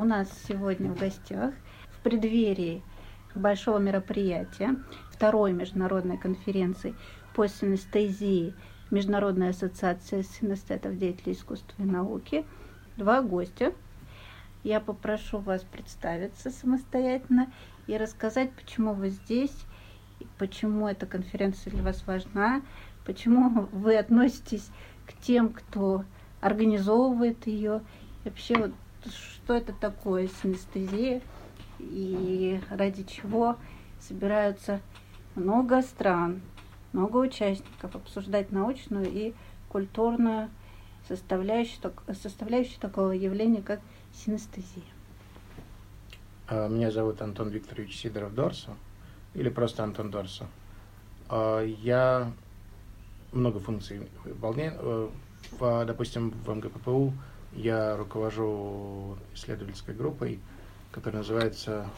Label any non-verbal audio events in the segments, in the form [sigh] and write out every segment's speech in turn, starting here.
у нас сегодня в гостях в преддверии большого мероприятия, второй международной конференции по синестезии Международной ассоциации синестетов деятелей искусства и науки, два гостя. Я попрошу вас представиться самостоятельно и рассказать, почему вы здесь, почему эта конференция для вас важна, почему вы относитесь к тем, кто организовывает ее, вообще вот, что это такое синестезия и ради чего собираются много стран, много участников обсуждать научную и культурную составляющую, составляющую такого явления, как синестезия. А, меня зовут Антон Викторович Сидоров Дорсо, или просто Антон Дорсо. А, я много функций выполняю. Э, допустим, в МГППУ я руковожу исследовательской группой, которая называется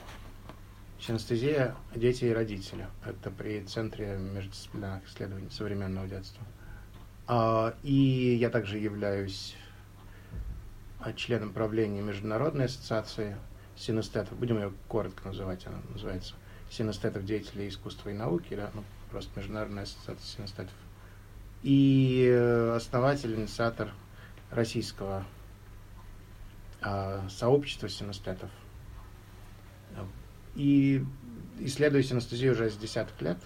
Синестезия дети и родители. Это при Центре междисциплинарных исследований современного детства. А, и я также являюсь членом правления Международной ассоциации синестетов. Будем ее коротко называть. Она называется Синестетов деятелей искусства и науки, да, ну, просто Международная ассоциация синестетов. И э, основатель, инициатор российского а, сообщества синестетов и исследую синестезию уже с десяток лет.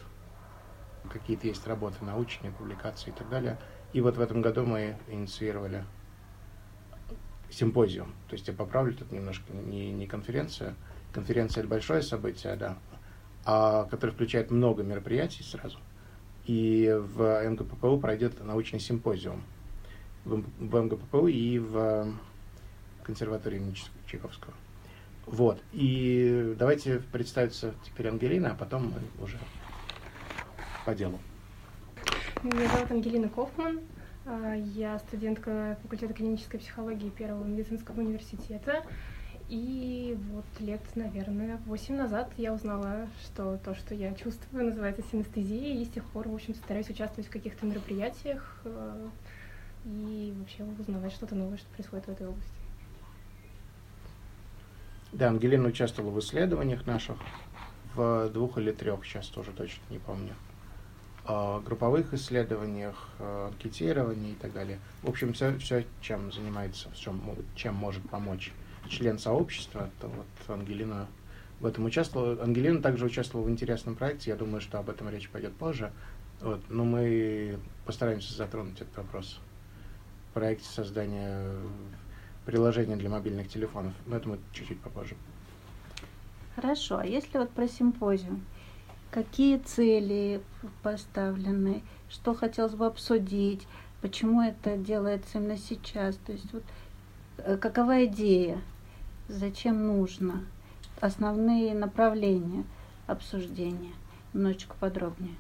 Какие-то есть работы научные, публикации и так далее. И вот в этом году мы инициировали симпозиум. То есть я поправлю тут немножко, не, не конференция. Конференция это большое событие, да, а, которое включает много мероприятий сразу. И в МГППУ пройдет научный симпозиум. В, в МГППУ и в консерватории имени Чайковского. Вот. И давайте представиться теперь Ангелина, а потом мы уже по делу. Меня зовут Ангелина Кофман. А, я студентка факультета клинической психологии Первого медицинского университета. И вот лет, наверное, восемь назад я узнала, что то, что я чувствую, называется синестезией, и с тех пор, в общем, стараюсь участвовать в каких-то мероприятиях а, и вообще узнавать что-то новое, что происходит в этой области. Да, Ангелина участвовала в исследованиях наших, в двух или трех, сейчас тоже точно не помню, групповых исследованиях, анкетировании и так далее. В общем, все, все чем занимается, чем, чем может помочь член сообщества, то вот Ангелина в этом участвовала. Ангелина также участвовала в интересном проекте, я думаю, что об этом речь пойдет позже. Вот, но мы постараемся затронуть этот вопрос. В проекте создания приложение для мобильных телефонов. Но это мы чуть-чуть попозже. Хорошо. А если вот про симпозиум? Какие цели поставлены? Что хотелось бы обсудить? Почему это делается именно сейчас? То есть вот э, какова идея? Зачем нужно? Основные направления обсуждения. Немножечко подробнее.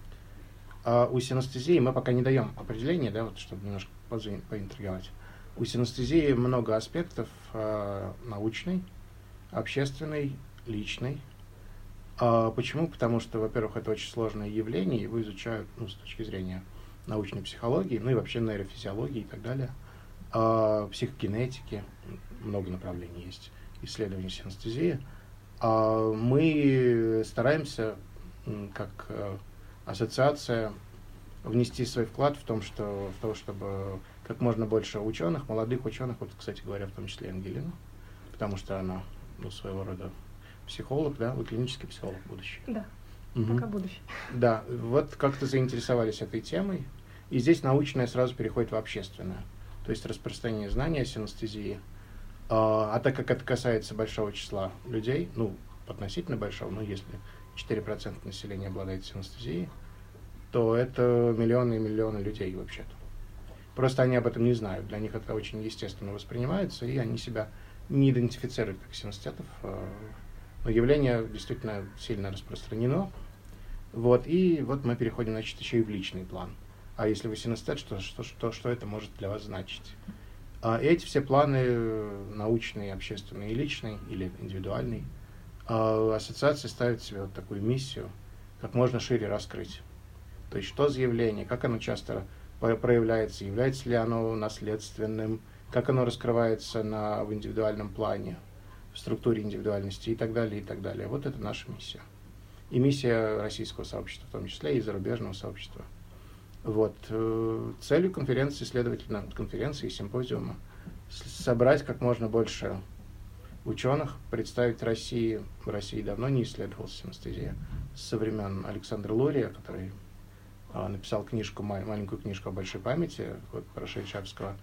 А у синестезии мы пока не даем определения, да, вот чтобы немножко поинтриговать. У синестезии много аспектов э, научной, общественной, личной. А почему? Потому что, во-первых, это очень сложное явление, его изучают ну, с точки зрения научной психологии, ну и вообще нейрофизиологии и так далее. А, психогенетики, много направлений есть, исследования синестезии. А мы стараемся, как э, ассоциация, внести свой вклад в том, что, в то, чтобы как можно больше ученых, молодых ученых, вот, кстати говоря, в том числе Ангелина, потому что она ну, своего рода психолог, да, вы клинический психолог будущий. Да, угу. пока будущий. Да, вот как-то заинтересовались этой темой, и здесь научное сразу переходит в общественное, то есть распространение знаний о синестезии. А, а так как это касается большого числа людей, ну, относительно большого, ну, если 4% населения обладает синестезией, то это миллионы и миллионы людей вообще-то. Просто они об этом не знают. Для них это очень естественно воспринимается, и они себя не идентифицируют как синестетов. А, но явление действительно сильно распространено. Вот, и вот мы переходим, значит, еще и в личный план. А если вы синестет, что, что, что, что это может для вас значить? А эти все планы научные, общественные личные, или индивидуальные, а ассоциация ставит себе вот такую миссию, как можно шире раскрыть. То есть что за явление, как оно часто проявляется, является ли оно наследственным, как оно раскрывается на, в индивидуальном плане, в структуре индивидуальности и так далее, и так далее. Вот это наша миссия. И миссия российского сообщества, в том числе и зарубежного сообщества. Вот. Э, целью конференции, следовательно, конференции и симпозиума собрать как можно больше ученых, представить России. В России давно не исследовалась синестезия. Со времен Александра Лурия, который написал книжку, маленькую книжку о большой памяти вот, про Шейчапского,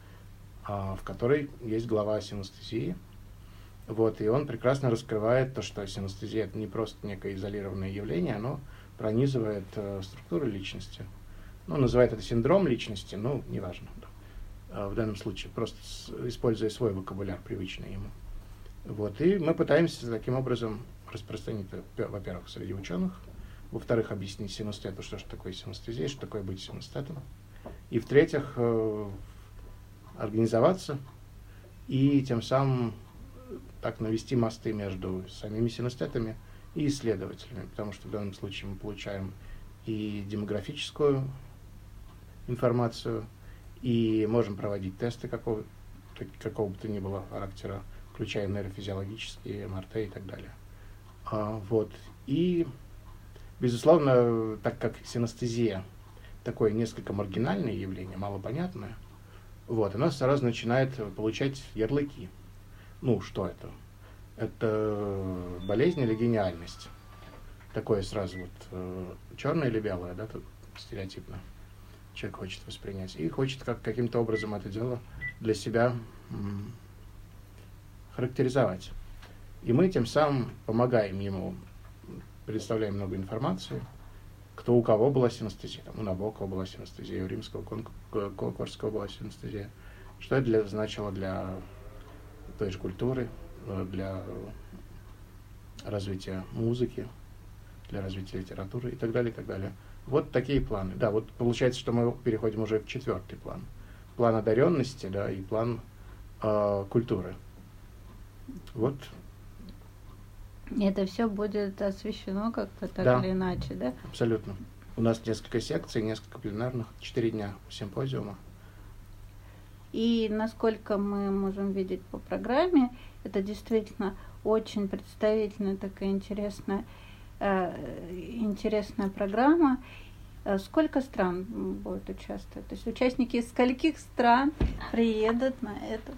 а, в которой есть глава о синестезии. Вот, и он прекрасно раскрывает то, что синестезия это не просто некое изолированное явление, оно пронизывает э, структуру личности. Ну, называет это синдром личности, ну, неважно. А в данном случае, просто используя свой вокабуляр, привычный ему. Вот, и мы пытаемся таким образом распространить, во-первых, среди ученых, во-вторых, объяснить синестету, что же такое синестезия, что такое быть синестетом, и в-третьих, э, организоваться и тем самым так навести мосты между самими синестетами и исследователями, потому что в данном случае мы получаем и демографическую информацию, и можем проводить тесты какого, какого бы то ни было характера, включая нейрофизиологические, МРТ и так далее. А, вот. И, безусловно, так как синестезия такое несколько маргинальное явление, малопонятное, вот, она сразу начинает получать ярлыки. Ну, что это? Это болезнь или гениальность? Такое сразу вот э, черное или белое, да, тут стереотипно человек хочет воспринять. И хочет как, каким-то образом это дело для себя характеризовать. И мы тем самым помогаем ему, предоставляем много информации, кто у кого была синестезия. Там, у Набокова была синестезия, у римского Конкорского была синестезия. Что это для, значило для той же культуры, э, для развития музыки, для развития литературы и так далее, и так далее. Вот такие планы. Да, вот получается, что мы переходим уже в четвертый план. План одаренности, да, и план э, культуры. Вот. Это все будет освещено как-то так да. или иначе, да? Абсолютно. У нас несколько секций, несколько пленарных, четыре дня симпозиума. И насколько мы можем видеть по программе, это действительно очень представительная такая интересная, э, интересная программа. Э, сколько стран будет участвовать? То есть участники из скольких стран приедут на эту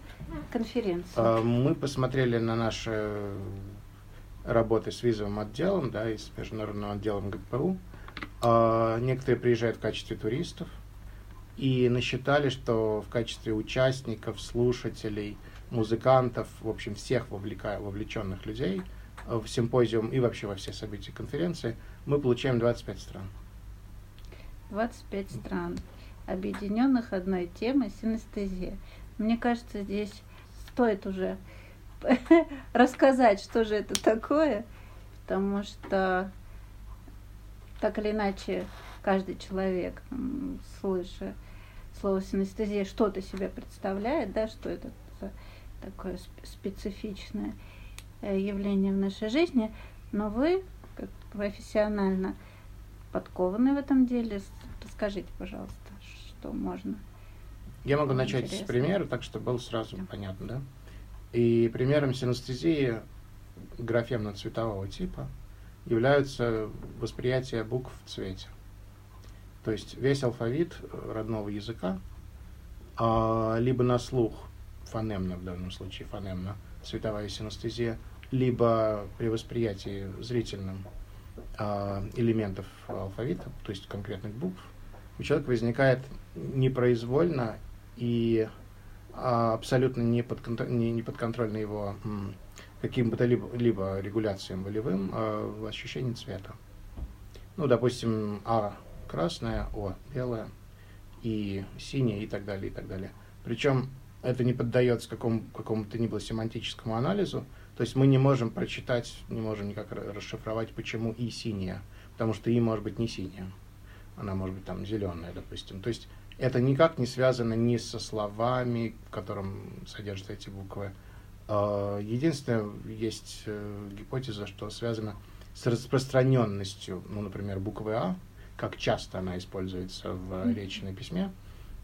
конференцию? А, мы посмотрели на наши работы с визовым отделом, да, и с международным отделом ГПУ. А, некоторые приезжают в качестве туристов и насчитали, что в качестве участников, слушателей, музыкантов, в общем, всех вовлекая, вовлеченных людей в симпозиум и вообще во все события конференции, мы получаем 25 стран. 25 стран, объединенных одной темой синестезия. Мне кажется, здесь стоит уже [laughs] рассказать, что же это такое, потому что так или иначе каждый человек, слыша слово синестезия, что-то себе представляет, да, что это такое специфичное э, явление в нашей жизни, но вы, как профессионально подкованы в этом деле. Расскажите, пожалуйста, что можно. Я могу начать интересно. с примера, так что было сразу да. понятно, да? И примером синестезии графемно-цветового типа являются восприятие букв в цвете. То есть весь алфавит родного языка, а, либо на слух, фонемно в данном случае, фонемно, цветовая синестезия, либо при восприятии зрительным а, элементов алфавита, то есть конкретных букв, у человека возникает непроизвольно и абсолютно не, подконтроль, не, не подконтрольно его каким бы то либо, либо регуляциям волевым а, ощущение цвета. Ну, допустим, А красная, О белая, и синяя и так далее, и так далее. Причем это не поддается какому, какому-то ни было семантическому анализу, то есть мы не можем прочитать, не можем никак расшифровать, почему и синяя, потому что и может быть не синяя, она может быть там зеленая, допустим. То есть это никак не связано ни со словами, в котором содержатся эти буквы. А, единственное, есть э, гипотеза, что связано с распространенностью, ну, например, буквы А, как часто она используется в речи на письме,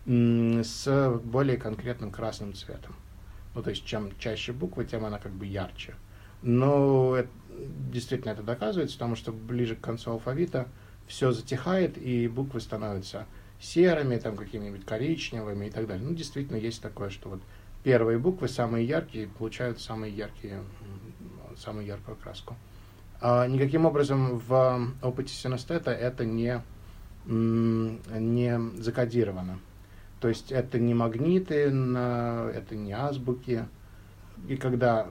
с более конкретным красным цветом. Ну, то есть, чем чаще буквы, тем она как бы ярче. Но это, действительно это доказывается, потому что ближе к концу алфавита все затихает, и буквы становятся серыми, там какими-нибудь коричневыми и так далее. Ну, действительно, есть такое, что вот первые буквы, самые яркие, получают самые яркие, самую яркую краску. А никаким образом в опыте синестета это не, не закодировано. То есть это не магниты, это не азбуки. И когда,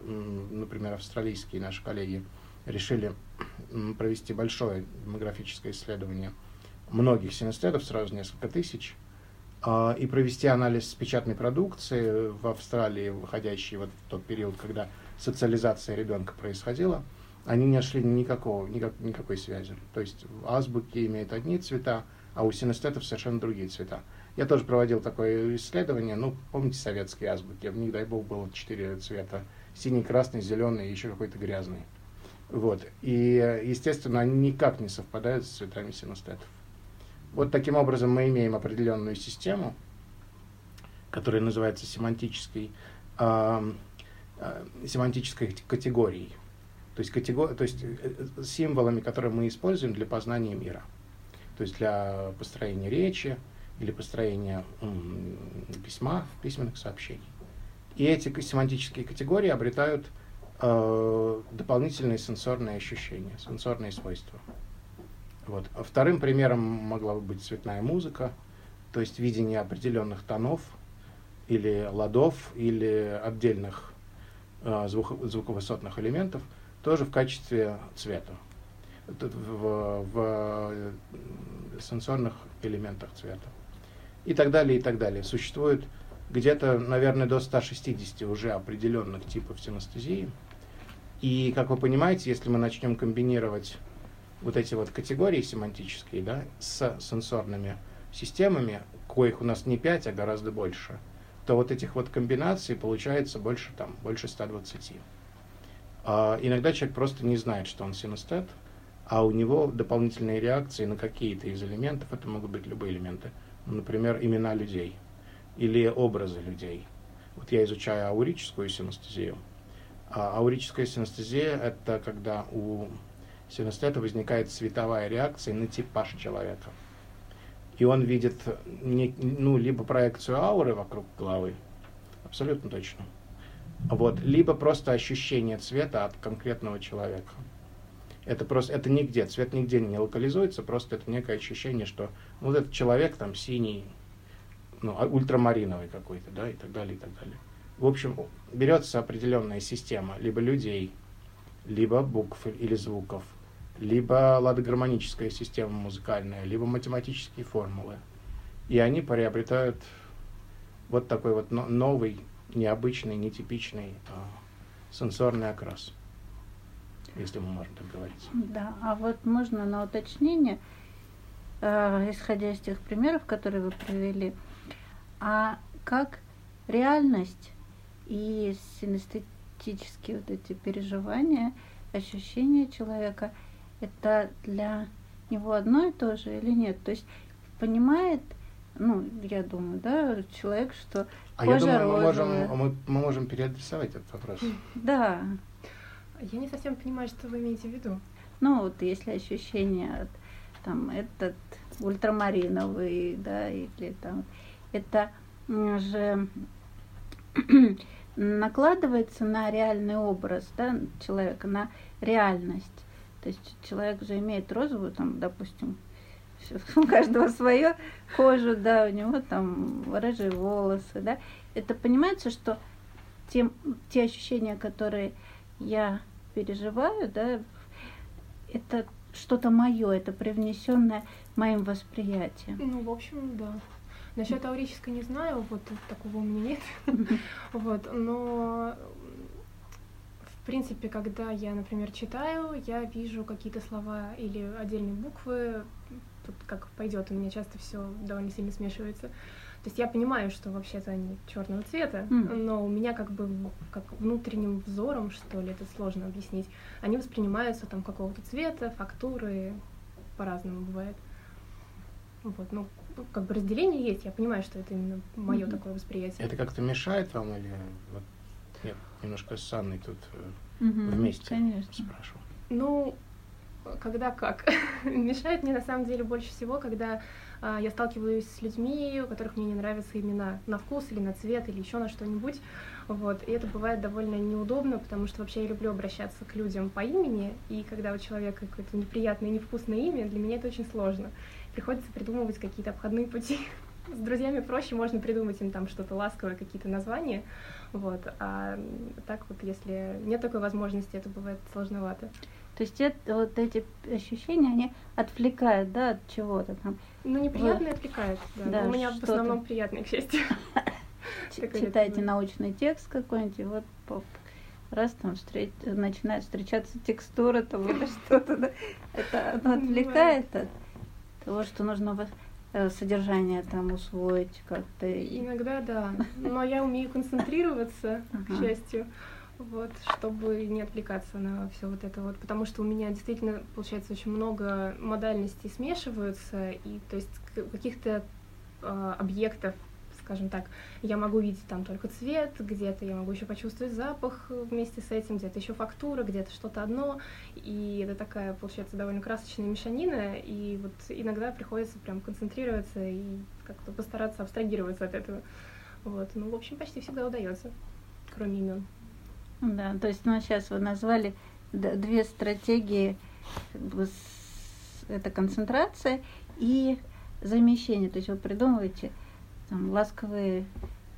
например, австралийские наши коллеги решили провести большое демографическое исследование многих синестетов, сразу несколько тысяч, а, и провести анализ печатной продукции в Австралии, выходящей вот в тот период, когда социализация ребенка происходила, они не нашли никакого, никак, никакой связи. То есть азбуки имеют одни цвета, а у синестетов совершенно другие цвета. Я тоже проводил такое исследование, ну, помните советские азбуки, в них, дай бог, было четыре цвета. Синий, красный, зеленый и еще какой-то грязный. Вот. И, естественно, они никак не совпадают с цветами синестетов. Вот таким образом мы имеем определенную систему, которая называется семантической, э, э, семантической категорией. То есть, категор... то есть э, символами, которые мы используем для познания мира. То есть для построения речи или построения м, письма, письменных сообщений. И эти семантические категории обретают э, дополнительные сенсорные ощущения, сенсорные свойства. Вот. А вторым примером могла бы быть цветная музыка, то есть видение определенных тонов или ладов или отдельных э, звук, звуковысотных элементов тоже в качестве цвета, в, в сенсорных элементах цвета. И так далее, и так далее. Существует где-то, наверное, до 160 уже определенных типов синестезии. И, как вы понимаете, если мы начнем комбинировать вот эти вот категории семантические, да, с сенсорными системами, коих у нас не 5, а гораздо больше, то вот этих вот комбинаций получается больше, там, больше 120. А иногда человек просто не знает, что он синестет, а у него дополнительные реакции на какие-то из элементов, это могут быть любые элементы, ну, например, имена людей или образы людей. Вот я изучаю аурическую синестезию. А аурическая синестезия – это когда у синестета возникает световая реакция на типаж человека. И он видит не, ну, либо проекцию ауры вокруг головы, абсолютно точно, вот, либо просто ощущение цвета от конкретного человека. Это просто, это нигде, цвет нигде не локализуется, просто это некое ощущение, что ну, вот этот человек там синий, ну, а, ультрамариновый какой-то, да, и так далее, и так далее. В общем, берется определенная система либо людей, либо букв или звуков, либо ладогармоническая система музыкальная, либо математические формулы. И они приобретают вот такой вот новый, необычный, нетипичный а, сенсорный окрас, если мы можем так говорить. Да, а вот можно на уточнение, э, исходя из тех примеров, которые вы привели, а как реальность и синестетические вот эти переживания, ощущения человека – это для него одно и то же или нет? То есть понимает, ну, я думаю, да, человек, что а кожа я думаю, мы можем, мы, мы можем переадресовать этот вопрос. Да. Я не совсем понимаю, что вы имеете в виду. Ну, вот если ощущение, там, этот ультрамариновый, да, или там, это же [clears throat] накладывается на реальный образ, да, человека, на реальность. То есть человек же имеет розовую, там, допустим, [laughs] у каждого свое кожу, да, у него там рыжие волосы, да. Это понимается, что тем, те ощущения, которые я переживаю, да, это что-то мое, это привнесенное моим восприятием. Ну, в общем, да. Насчет аурической не знаю, вот такого у меня нет. [laughs] Вот, но в принципе, когда я, например, читаю, я вижу какие-то слова или отдельные буквы, тут как пойдет, у меня часто все довольно сильно смешивается. То есть я понимаю, что вообще-то они черного цвета, mm. но у меня как бы как внутренним взором, что ли, это сложно объяснить, они воспринимаются там какого-то цвета, фактуры, по-разному бывает. Вот, ну, как бы разделение есть, я понимаю, что это именно мое mm-hmm. такое восприятие. Это как-то мешает вам или вот Нет, немножко с Анной тут Мгм, вместе Конечно. спрашивал. Ну, когда как. [laughs] Мешает мне на самом деле больше всего, когда а, я сталкиваюсь с людьми, у которых мне не нравятся имена на вкус или на цвет или еще на что-нибудь. Вот. И это бывает довольно неудобно, потому что вообще я люблю обращаться к людям по имени, и когда у человека какое-то неприятное, невкусное имя, для меня это очень сложно. Приходится придумывать какие-то обходные пути. С друзьями проще, можно придумать им там что-то ласковое, какие-то названия. Вот. А так вот, если нет такой возможности, это бывает сложновато. То есть это, вот эти ощущения, они отвлекают, да, от чего-то там. Ну, неприятные отвлекают, да. Да, Но у меня в основном приятные, к счастью. Ч- Такое Читаете бывает. научный текст какой-нибудь, и вот поп, раз там встреч, начинает встречаться текстура там или [laughs] что-то, да. Это оно отвлекает от того, что нужно содержание там усвоить как-то. Иногда да. Но я умею концентрироваться, к счастью, вот, чтобы не отвлекаться на все вот это вот. Потому что у меня действительно, получается, очень много модальностей смешиваются, и то есть каких-то а, объектов, скажем так, я могу видеть там только цвет, где-то я могу еще почувствовать запах вместе с этим, где-то еще фактура, где-то что-то одно, и это такая, получается, довольно красочная мешанина, и вот иногда приходится прям концентрироваться и как-то постараться абстрагироваться от этого. Вот, ну, в общем, почти всегда удается, кроме имен. Да, то есть, ну, сейчас вы назвали две стратегии, это концентрация и замещение. То есть вы придумываете там ласковые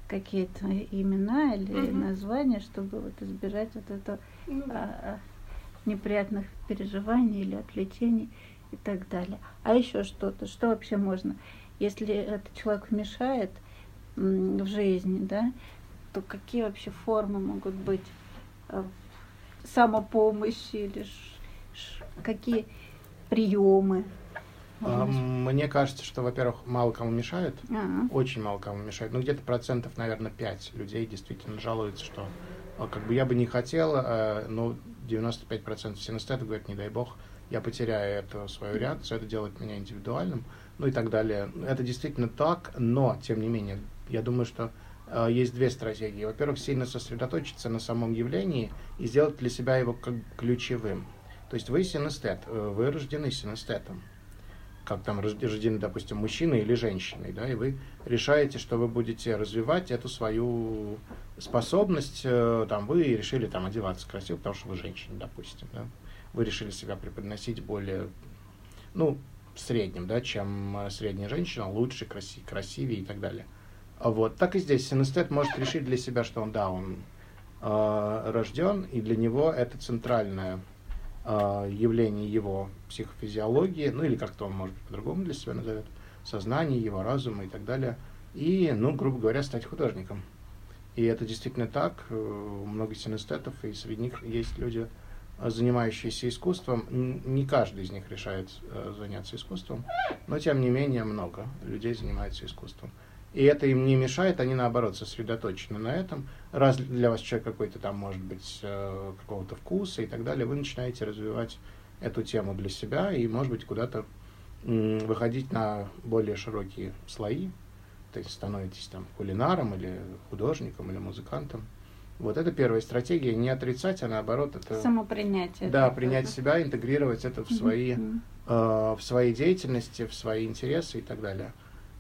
какие-то имена или Мгм. названия, чтобы вот избежать вот этого Ну, да. а, а, неприятных переживаний или отвлечений и так далее. А еще что-то, что вообще можно, если этот человек мешает в жизни, да, то какие вообще формы могут быть э, самопомощи или какие приемы? А, Мне кажется, что, во-первых, мало кому мешают, А, очень мало кому мешает. Ну, где-то процентов, наверное, 5 людей действительно жалуются, что а, как бы я бы не хотел, а, но 95% синестетов говорят, не дай бог, я потеряю эту свою реакцию, это делает меня индивидуальным, ну и так далее. Это действительно так, но, тем не менее, я думаю, что есть две стратегии. Во-первых, сильно сосредоточиться на самом явлении и сделать для себя его как ключевым. То есть вы синестет, э, вы рождены синестетом как там рожд- рождены, допустим, мужчиной или женщиной, да, и вы решаете, что вы будете развивать эту свою способность, э, там, вы решили там одеваться красиво, потому что вы женщина, допустим, да, вы решили себя преподносить более, ну, в среднем, да, чем средняя женщина, лучше, краси- красивее и так далее. Вот, так и здесь синестет может решить для себя, что он, да, он э, рожден, и для него это центральное э, явление его психофизиологии, ну или как-то он, может быть, по-другому для себя назовет, сознание, его разума и так далее. И, ну, грубо говоря, стать художником. И это действительно так. э, Много синестетов, и среди них есть люди, э, занимающиеся искусством. Не каждый из них решает э, заняться искусством, но тем не менее много людей занимаются искусством. И это им не мешает, они наоборот сосредоточены на этом. Раз для вас человек какой-то там, может быть, э, какого-то вкуса и так далее, вы начинаете развивать эту тему для себя и, может быть, куда-то выходить на более широкие слои. То есть становитесь там кулинаром или художником или музыкантом. Вот это первая стратегия. Не отрицать, а наоборот это... самопринятие. Да, такое, принять себя, интегрировать это в свои Мгм. э, в своей деятельности, в свои интересы и так далее.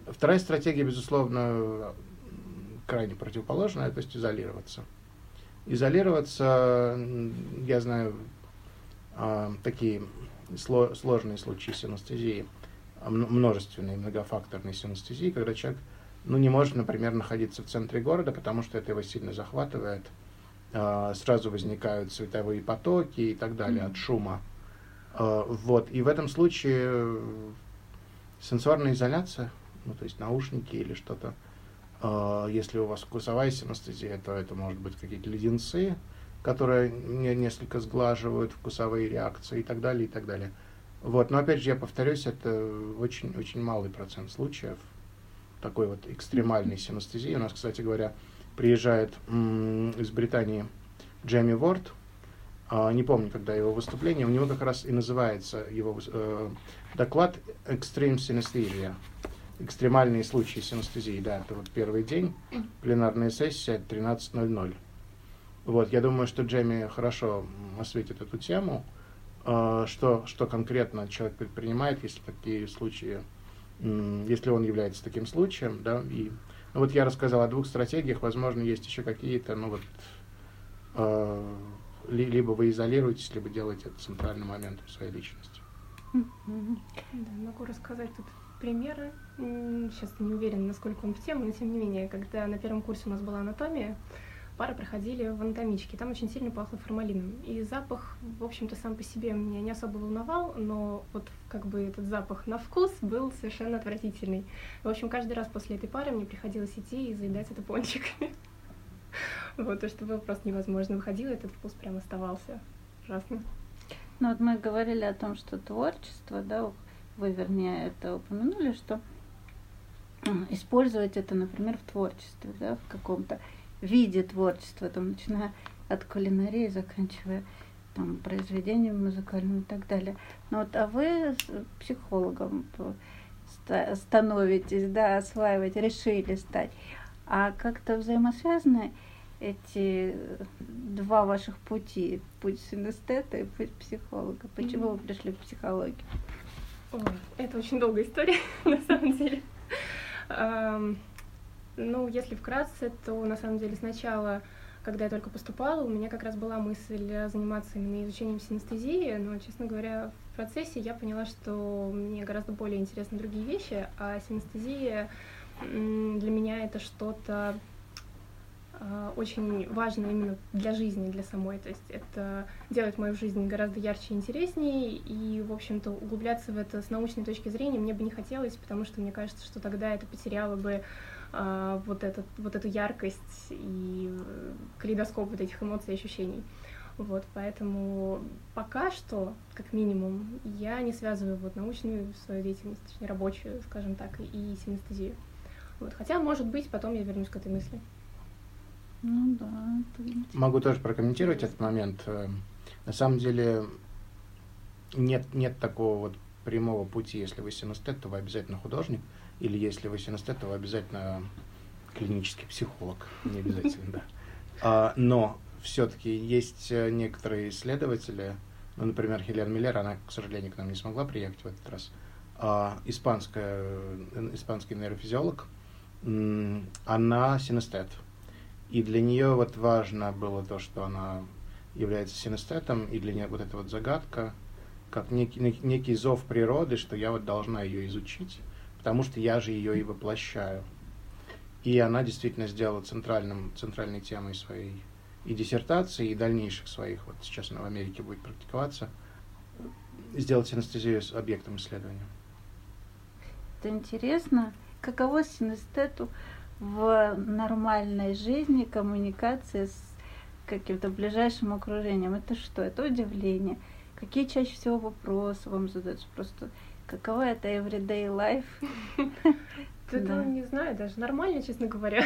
Вторая стратегия, безусловно, крайне противоположная, то есть изолироваться. Изолироваться, я знаю а, такие сло- сложные случаи синестезии, а, м- множественной, многофакторной синестезии, когда человек ну, не может, например, находиться в центре города, потому что это его сильно захватывает. А, Сразу возникают световые потоки и так далее от шума. Вот. И в этом случае сенсорная изоляция, ну, то есть наушники или что-то, а, если у вас вкусовая синестезия, то это может быть какие-то леденцы, которые не- несколько сглаживают вкусовые реакции и так далее, и так далее. Вот. Но опять же, я повторюсь, это очень, очень малый процент случаев такой вот экстремальной синестезии. У нас, кстати говоря, приезжает из Британии Джейми Ворд, а, не помню, когда его выступление, у него как раз и называется его э, доклад «Extreme Synesthesia». Экстремальные случаи синестезии, да, это вот первый день, пленарная сессия 13.00. Вот, я думаю, что Джейми хорошо осветит эту тему, э, что, что конкретно человек предпринимает, если такие случаи, если он является таким случаем, да, и ну, вот я рассказал о двух стратегиях, возможно, есть еще какие-то, ну вот, э, либо вы изолируетесь, либо делаете это центральным моментом своей личности. Да, могу рассказать тут примеры. Сейчас не уверена, насколько он в тему, но тем не менее, когда на первом курсе у нас была анатомия, пары проходили в анатомичке. Там очень сильно пахло формалином. И запах, в общем-то, сам по себе меня не особо волновал, но вот как бы этот запах на вкус был совершенно отвратительный. В общем, каждый раз после этой пары мне приходилось идти и заедать это пончиками. [laughs] Вот, то, что было просто невозможно. Выходило, этот вкус прям оставался. Ужасно. Ну вот мы говорили о том, что творчество, да, вы, вернее, это упомянули, что использовать это, например, в творчестве, да, в каком-то виде творчества, там, начиная от кулинарии, заканчивая там, произведением музыкальным и так далее. Но вот, а вы психологом становитесь, да, осваивать, решили стать. А как-то взаимосвязаны эти два ваших пути, путь синестета и путь психолога? Почему вы пришли в психологию? Ой, это очень долгая история, [laughs] на самом деле. Ну, если вкратце, то на самом деле сначала, когда я только поступала, у меня как раз была мысль заниматься именно изучением синестезии, но, честно говоря, в процессе я поняла, что мне гораздо более интересны другие вещи, а синестезия для меня это что-то очень важно именно для жизни, для самой. То есть это делает мою жизнь гораздо ярче и интереснее, и, в общем-то, углубляться в это с научной точки зрения мне бы не хотелось, потому что мне кажется, что тогда это потеряло бы а, вот, этот, вот эту яркость и калейдоскоп вот этих эмоций и ощущений. Вот, поэтому пока что, как минимум, я не связываю вот научную свою деятельность, точнее рабочую, скажем так, и синестезию. Вот, хотя, может быть, потом я вернусь к этой мысли. Ну да. Это Могу тоже прокомментировать этот момент. Э, на самом деле нет, нет такого вот прямого пути, если вы синестет, то вы обязательно художник. Или если вы синестет, то вы обязательно клинический психолог. Не обязательно, да. А, но все-таки есть э, некоторые исследователи, ну, например, Хелен Миллер, она, к сожалению, к нам не смогла приехать в этот раз, а, испанская, э, испанский нейрофизиолог, она синестет. И для нее вот важно было то, что она является синестетом, и для нее вот эта вот загадка, как некий, некий зов природы, что я вот должна ее изучить потому что я же ее и воплощаю. И она действительно сделала центральным, центральной темой своей и диссертации, и дальнейших своих, вот сейчас она в Америке будет практиковаться, сделать анестезию с объектом исследования. Это интересно. Каково синестету в нормальной жизни коммуникации с каким-то ближайшим окружением? Это что? Это удивление. Какие чаще всего вопросы вам задаются? Просто Каково это everyday life? [laughs] Это, не знаю, даже нормально, честно говоря.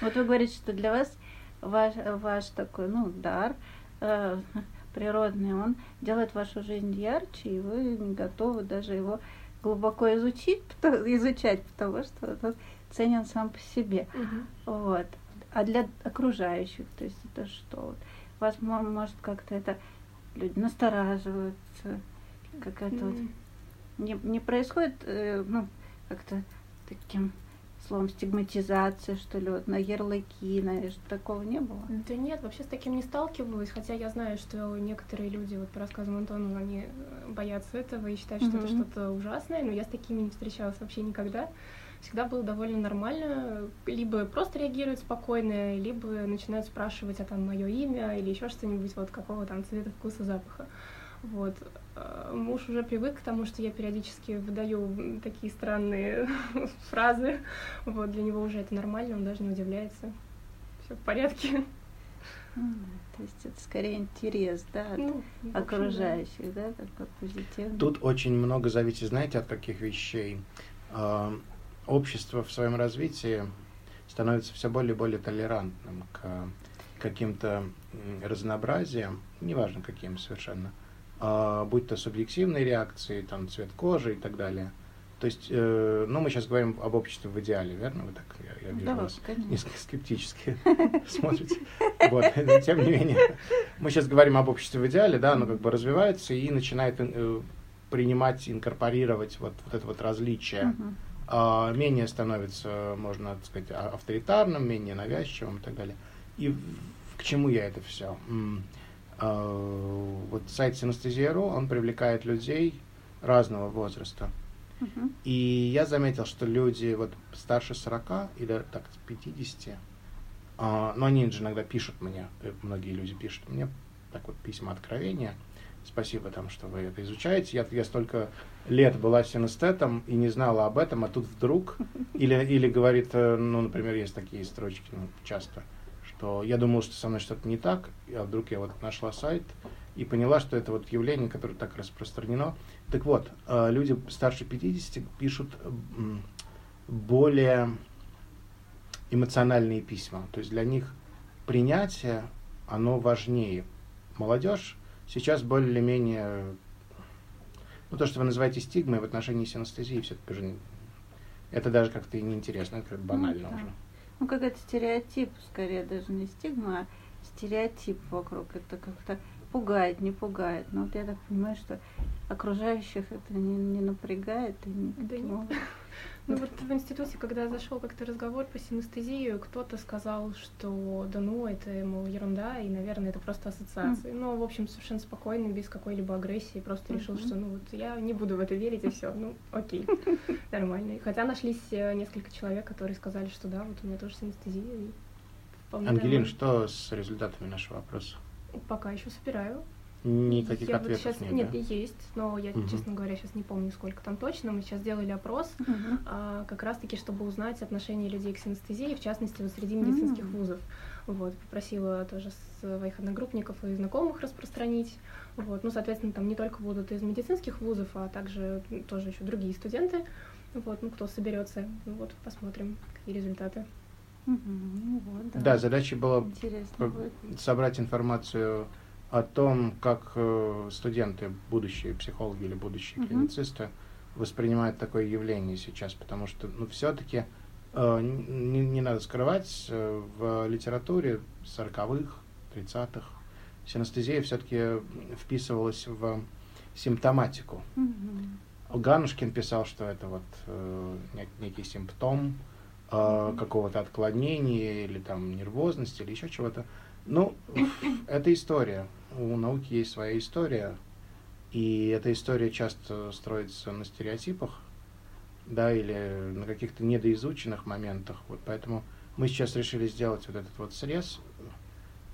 Вот вы говорите, что для вас ваш, ваш такой, ну, дар э, природный, он делает вашу жизнь ярче, и вы не готовы даже его глубоко изучить, [laughs] изучать, потому что он ценен сам по себе. Угу. Вот. А для окружающих, то есть это что? Вас может как-то это люди настораживаются, какая-то mm. вот не, не происходит, э, ну, как-то таким словом стигматизация, что ли, вот на ярлыки, на что такого не было? Да нет, вообще с таким не сталкивалась, хотя я знаю, что некоторые люди, вот по рассказам Антона, они э, боятся этого и считают, что mm-hmm. это что-то ужасное, но я с такими не встречалась вообще никогда. Всегда было довольно нормально, либо просто реагируют спокойно, либо начинают спрашивать, а там мое имя или еще что-нибудь, вот какого там цвета, вкуса, запаха. Вот. Э, муж уже привык к тому, что я периодически выдаю такие странные [laughs] фразы. Вот, для него уже это нормально, он даже не удивляется. Все в порядке. То есть это скорее интерес, да, от ну, окружающих, да, такой позитивный. Тут очень много зависит, знаете, от каких вещей. Общество в своем развитии становится все более и более толерантным к каким-то разнообразиям, неважно каким совершенно, а, будь то субъективные реакции, там, цвет кожи и так далее. То есть, э, ну, мы сейчас говорим об обществе в идеале, верно? Вы так, я, я вижу Да, вас конечно. несколько скептически [laughs] смотрите. Вот, тем не менее, мы сейчас говорим об обществе в идеале, да, оно как бы развивается и начинает э, принимать, инкорпорировать вот, вот это вот различие. Мгм. А, менее становится, можно так сказать, а- авторитарным, менее навязчивым и так далее. И к чему я это все? Вот сайт Синестезия.ру, он привлекает людей разного возраста. И я заметил, что люди вот старше 40 или так 50, а, но они же иногда пишут мне, э, многие люди пишут мне так вот письма откровения. Спасибо там, что вы это изучаете. Я, я столько лет была синестетом и не знала об этом, а тут вдруг, или, или говорит, э, ну, например, есть такие строчки ну, часто, что я думал, что со мной что-то не так, а вдруг я вот нашла сайт и поняла, что это вот явление, которое так распространено. Так вот, э, люди старше 50 пишут м, более эмоциональные письма. То есть для них принятие, оно важнее. Молодежь сейчас более-менее, ну то, что вы называете стигмой в отношении синестезии, все-таки уже это даже как-то и неинтересно, это как банально да. уже. Ну, какой-то стереотип, скорее, даже не стигма, а стереотип вокруг. Это как-то пугает, не пугает. Но вот я так понимаю, что окружающих это не, не напрягает. И не Да нет. образом. Ну вот в институте, когда зашел как-то разговор по синестезию, кто-то сказал, что да ну, это, мол, ерунда, и, наверное, это просто ассоциации. Ну, в общем, совершенно спокойно, без какой-либо агрессии, просто решил, Мгм. что ну вот я не буду в это верить, и все, ну, окей, [laughs] нормально. Хотя нашлись э, несколько человек, которые сказали, что да, вот у меня тоже синестезия. и Ангелин, нормально. что с результатами нашего опроса? Пока еще собираю. Никаких Я вот ответов щас- нет, Нет, да? есть, но я, Мгм. честно говоря, сейчас не помню, сколько там точно. Мы сейчас делали опрос, Мгм. а, как раз-таки, чтобы узнать отношение людей к синестезии, в частности, вот среди медицинских М. вузов. Вот, попросила тоже своих одногруппников и знакомых распространить. Вот, ну, соответственно, там не только будут из медицинских вузов, а также тоже еще другие студенты. Вот, ну, кто соберется, ну, вот, посмотрим, какие результаты. Мгм. Ну вот, да. Да, задача была Интересно по- будет. собрать информацию о том, как э, студенты, будущие психологи или будущие Мгм. клиницисты воспринимают такое явление сейчас, потому что, ну, все-таки не, не надо скрывать, э, в литературе 40-х, 30-х синестезия все-таки вписывалась в симптоматику. Мгм. Ганушкин писал, что это вот э, нек- некий симптом э, какого-то отклонения или там нервозности или еще чего-то. Ну, [clears throat] это история. У науки есть своя история, и эта история часто строится на стереотипах, да, или на каких-то недоизученных моментах. Вот поэтому мы сейчас решили сделать вот этот вот срез,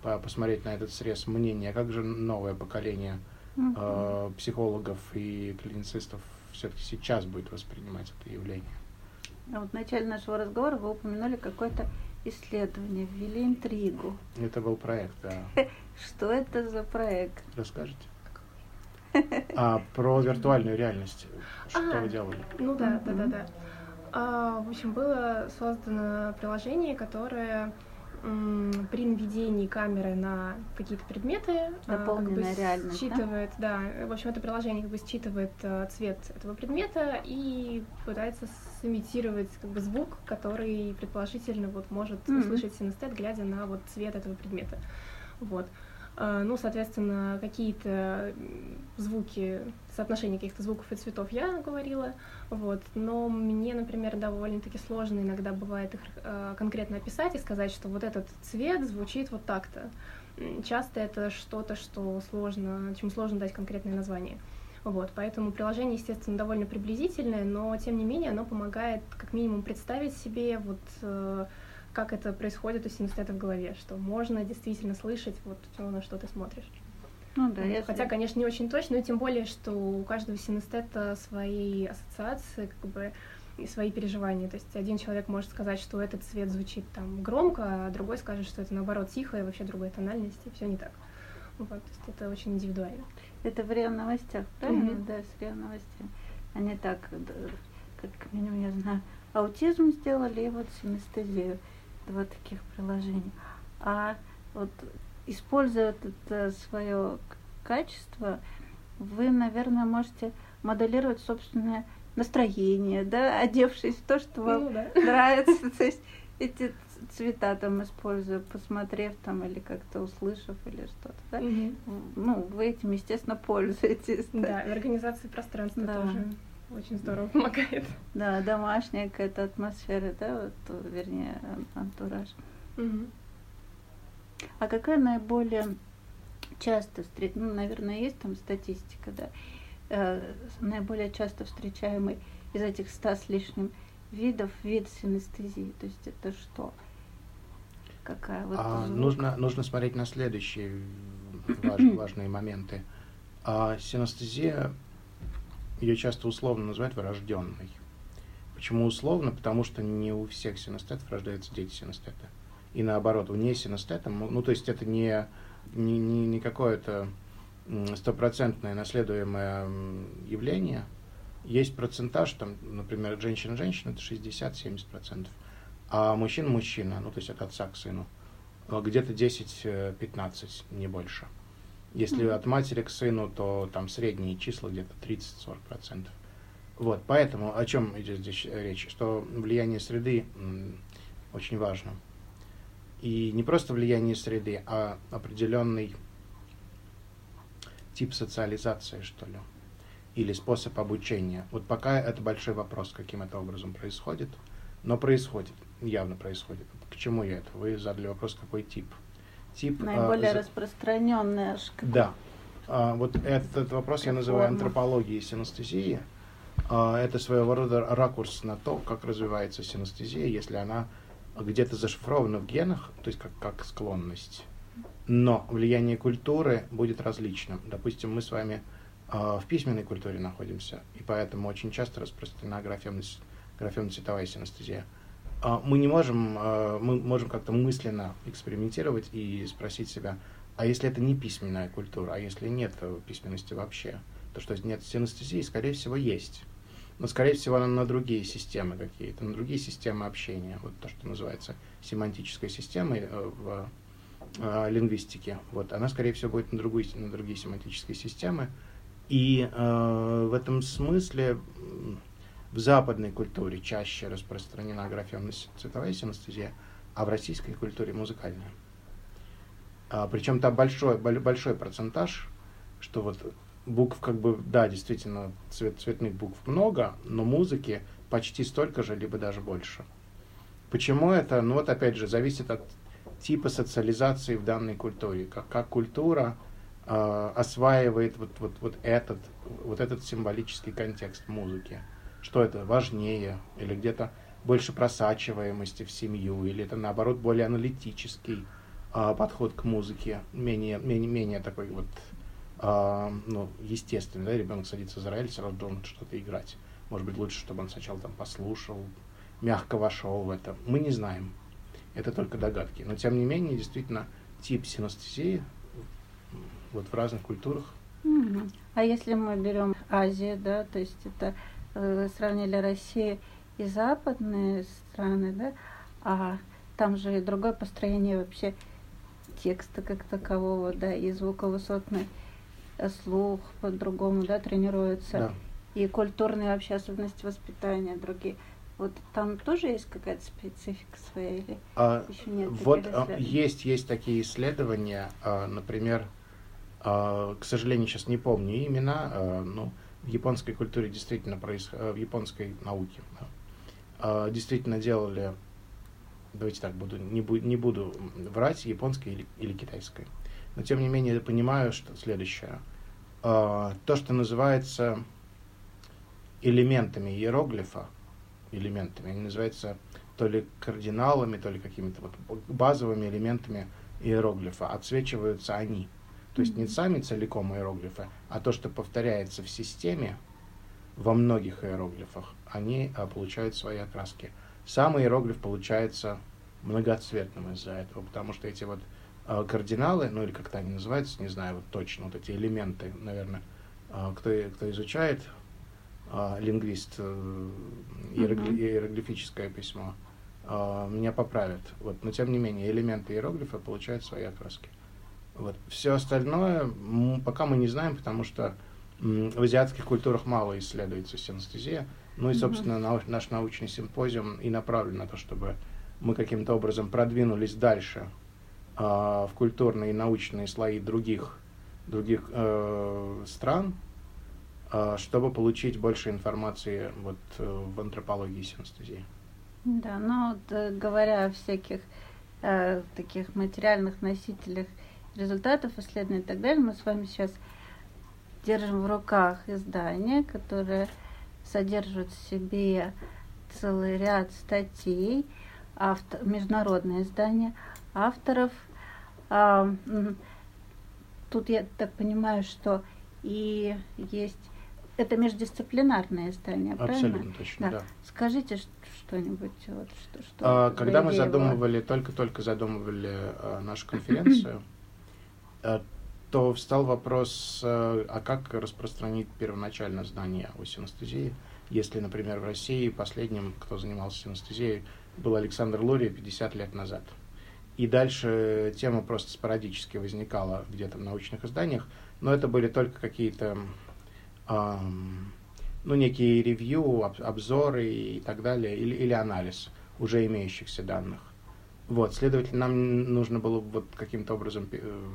по- посмотреть на этот срез мнения, как же новое поколение Мгм. э, психологов и клиницистов все-таки сейчас будет воспринимать это явление. А вот в начале нашего разговора вы упомянули какое-то исследование, ввели интригу. Это был проект, да. [laughs] Что это за проект? Расскажите? А, про виртуальную реальность. Что А. вы делали? Ну да, да, да, да. А, в общем, было создано приложение, которое м, при наведении камеры на какие-то предметы а, как бы Дополненная реальность, да? считывает, да? в общем, это приложение как бы считывает а, цвет этого предмета и пытается сымитировать как бы звук, который предположительно вот может Мгм. услышать синестет, глядя на вот цвет этого предмета. Вот. А, Ну, соответственно, какие-то звуки, соотношение каких-то звуков и цветов я говорила, вот. Но мне, например, довольно-таки сложно иногда бывает их э, конкретно описать и сказать, что вот этот цвет звучит вот так-то. Часто это что-то, что сложно, чему сложно дать конкретное название. Вот, поэтому приложение, естественно, довольно приблизительное, но тем не менее оно помогает как минимум представить себе вот э, как это происходит у синестета в голове, что можно действительно слышать вот то, на что ты смотришь. Ну да, если- Хотя, конечно, не очень точно, но тем более, что у каждого синестета свои ассоциации, как бы и свои переживания. То есть один человек может сказать, что этот цвет звучит там громко, а другой скажет, что это наоборот тихо и вообще другой тональности, все не так. Вот, то есть это очень индивидуально. Это в РИА новостях, правильно? Мгм. Да, с РИА новостями. Они так, да, как минимум, я знаю, аутизм сделали и вот синестезию. Два таких приложения. А вот используя вот это свое качество, вы, наверное, можете моделировать собственное настроение, да, [laughs] одевшись в то, что вам Ну да. нравится. То есть [laughs] эти цвета там используя, посмотрев там или как-то услышав или что-то, да. Мгм. Ну, вы этим, естественно, [laughs] пользуетесь. Да, в организации пространства Да. тоже очень здорово [laughs] помогает. Да, домашняя какая-то атмосфера, да, вот, э, вернее, ан- антураж. Мгм. А какая наиболее часто встреч... ну, наверное, есть там статистика, да, э, наиболее часто встречаемый из этих ста с лишним видов вид синестезии, то есть это что? Какая вот А, звук? нужно, нужно смотреть на следующие важ- [coughs] важные моменты. А, синестезия, ее часто условно называют врожденной. Почему условно? Потому что не у всех синестетов рождаются дети синестета. И наоборот, вне синестета, мо- ну то есть это не, не, не, не какое-то стопроцентное наследуемое явление. Есть процентаж, там, например, женщина-женщина, это 60-70%, а мужчина-мужчина, ну то есть от отца к сыну, э, где-то 10-15, не больше. Если Мгм. от матери к сыну, то там средние числа где-то 30-40%. Вот, поэтому о чем идет здесь речь? Что влияние среды очень важно. И не просто влияние среды, а определенный тип социализации, что ли, или способ обучения. Вот пока это большой вопрос, каким это образом происходит, но происходит, явно происходит. К чему я это? Вы задали вопрос, какой тип. Тип... а, Наиболее за- распространенная ш- да. А, вот этот вопрос я называю антропологией синестезии. А, это своего рода ракурс на то, как развивается синестезия, если она где-то зашифрована в генах, то есть как, как склонность. Но влияние культуры будет различным. Допустим, мы с вами а, в письменной культуре находимся, и поэтому очень часто распространена графемно- графемно-цветовая синестезия. А, Мы не можем, а, мы можем как-то мысленно экспериментировать и спросить себя, а если это не письменная культура, а если нет э, письменности вообще, то что нет синестезии, скорее всего, есть. Но, скорее всего, она на другие системы какие-то, на другие системы общения. Вот то, что называется семантической системой э, в э, лингвистике. Вот, она, скорее всего, будет на, другую, на другие семантические системы. И э, в этом смысле в западной культуре чаще распространена графемно-цветовая синестезия, а в российской культуре музыкальная. А, причем там большой, боль- большой процентаж, что вот букв как бы, да, действительно, цвет, цветных букв много, но музыки почти столько же, либо даже больше. Почему это? Ну вот опять же, зависит от типа социализации в данной культуре, как, как культура э, осваивает вот, вот, вот, этот, вот этот символический контекст музыки. Что это важнее, или где-то больше просачиваемости в семью, или это наоборот более аналитический а, подход к музыке, менее, менее, менее такой вот а, ну, естественный, да, ребенок садится за рояль, сразу должен что-то играть. Может быть, лучше, чтобы он сначала там послушал, мягко вошел в это. Мы не знаем. Это только догадки. Но, тем не менее, действительно, тип синестезии вот в разных культурах. А если мы берем Азию, да, то есть это э, сравнили Россию и западные страны, да, а там же другое построение вообще текста как такового, да, и звуковысотный э, слух по-другому, да, тренируется, да. и культурные вообще особенности воспитания другие. Вот там тоже есть какая-то специфика своя или А, еще нет? Вот а, есть, есть такие исследования, а, например, а, к сожалению, сейчас не помню имена, а, но в японской культуре действительно происходит, в японской науке да, а, действительно делали, давайте так, буду, не, бу- не буду врать, японской или, или китайской. Но тем не менее я понимаю, что следующее. А, то, что называется элементами иероглифа, элементами, они называются то ли кардиналами, то ли какими-то вот базовыми элементами иероглифа. Отсвечиваются они. То есть не сами целиком иероглифы, а то, что повторяется в системе во многих иероглифах, они а, получают свои окраски. Сам иероглиф получается многоцветным из-за этого, потому что эти вот а, кардиналы, ну или как-то они называются, не знаю вот точно, вот эти элементы, наверное, а, кто, кто изучает, лингвист, э, иерогли- иероглифическое письмо, меня поправят. Вот, но тем не менее, элементы иероглифа получают свои окраски. Вот. Все остальное пока мы не знаем, потому что в азиатских культурах мало исследуется синестезия. Ну и, собственно, нау- наш научный симпозиум и направлен на то, чтобы мы каким-то образом продвинулись дальше э, в культурные и научные слои других, других э, стран, э, чтобы получить больше информации вот, э, в антропологии синестезии. Да, ну вот, э, говоря о всяких э, таких материальных носителях результатов исследований и так далее, мы с вами сейчас держим в руках издание, которое содержит в себе целый ряд статей, автор, международное издание авторов. А, тут я так понимаю, что и есть это междисциплинарное издание, Абсолютно правильно? точно, да. да. Скажите что-нибудь, вот, что, что а, когда мы задумывали, только-только задумывали а, нашу конференцию, то встал вопрос, а, а как распространить первоначально знания о синестезии, если, например, в России последним, кто занимался синестезией, был Александр Лурия 50 лет назад. И дальше тема просто спорадически возникала где-то в научных изданиях, но это были только какие-то ну, некие ревью, обзоры и так далее, или, или анализ уже имеющихся данных. Вот, следовательно, нам нужно было вот каким-то образом э,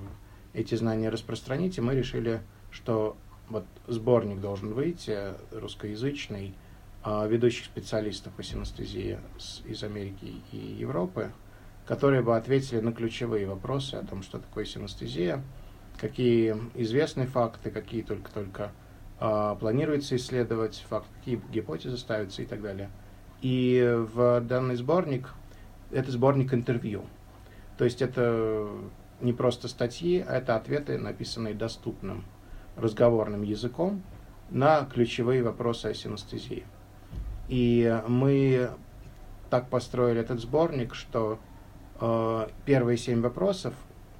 эти знания распространить, и мы решили, что вот сборник должен выйти, русскоязычный, а, ведущих специалистов по синестезии из Америки и Европы, которые бы ответили на ключевые вопросы о том, что такое синестезия, какие известны факты, какие только-только а, планируется исследовать, факт, какие гипотезы ставятся и так далее. И в данный сборник, это сборник интервью. То есть это не просто статьи, а это ответы, написанные доступным разговорным языком на ключевые вопросы о синестезии. И мы так построили этот сборник, что э, первые семь вопросов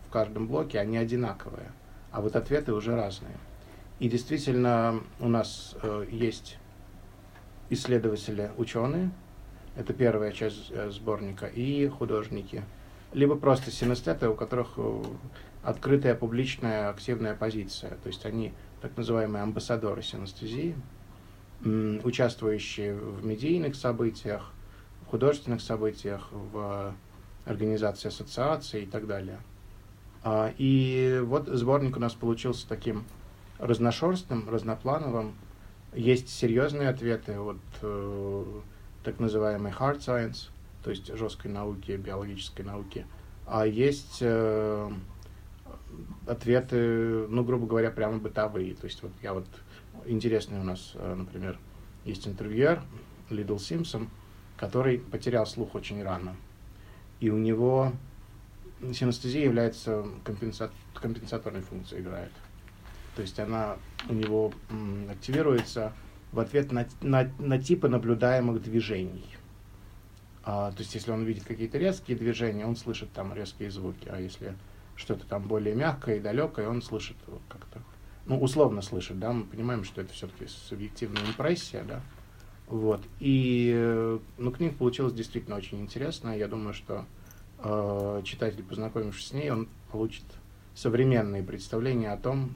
в каждом блоке, они одинаковые, а вот ответы уже разные. И действительно у нас э, есть исследователи, ученые, это первая часть э, сборника, и художники, либо просто синестеты, у которых э, открытая публичная активная позиция, то есть они так называемые амбассадоры синестезии, участвующие в медийных событиях, в художественных событиях, в организации ассоциаций и так далее. А, и вот сборник у нас получился таким разношерстным, разноплановым. Есть серьезные ответы от э, так называемой hard science, то есть жесткой науки, биологической науки, а есть э, ответы, ну, грубо говоря, прямо бытовые. То есть вот я вот интересный у нас, э, например, есть интервьюер Лидл Симпсон, который потерял слух очень рано. И у него синестезия является компенса... компенсаторной функцией играет. То есть она у него активируется в ответ на, на, на типы наблюдаемых движений. А, то есть если он видит какие-то резкие движения, он слышит там резкие звуки, а если что-то там более мягкое и далекое, он слышит как-то, ну, условно слышит, да, мы понимаем, что это все-таки субъективная импрессия, да, вот, и, ну, книга получилась действительно очень интересная, я думаю, что э, читатель, познакомившись с ней, он получит современные представления о том,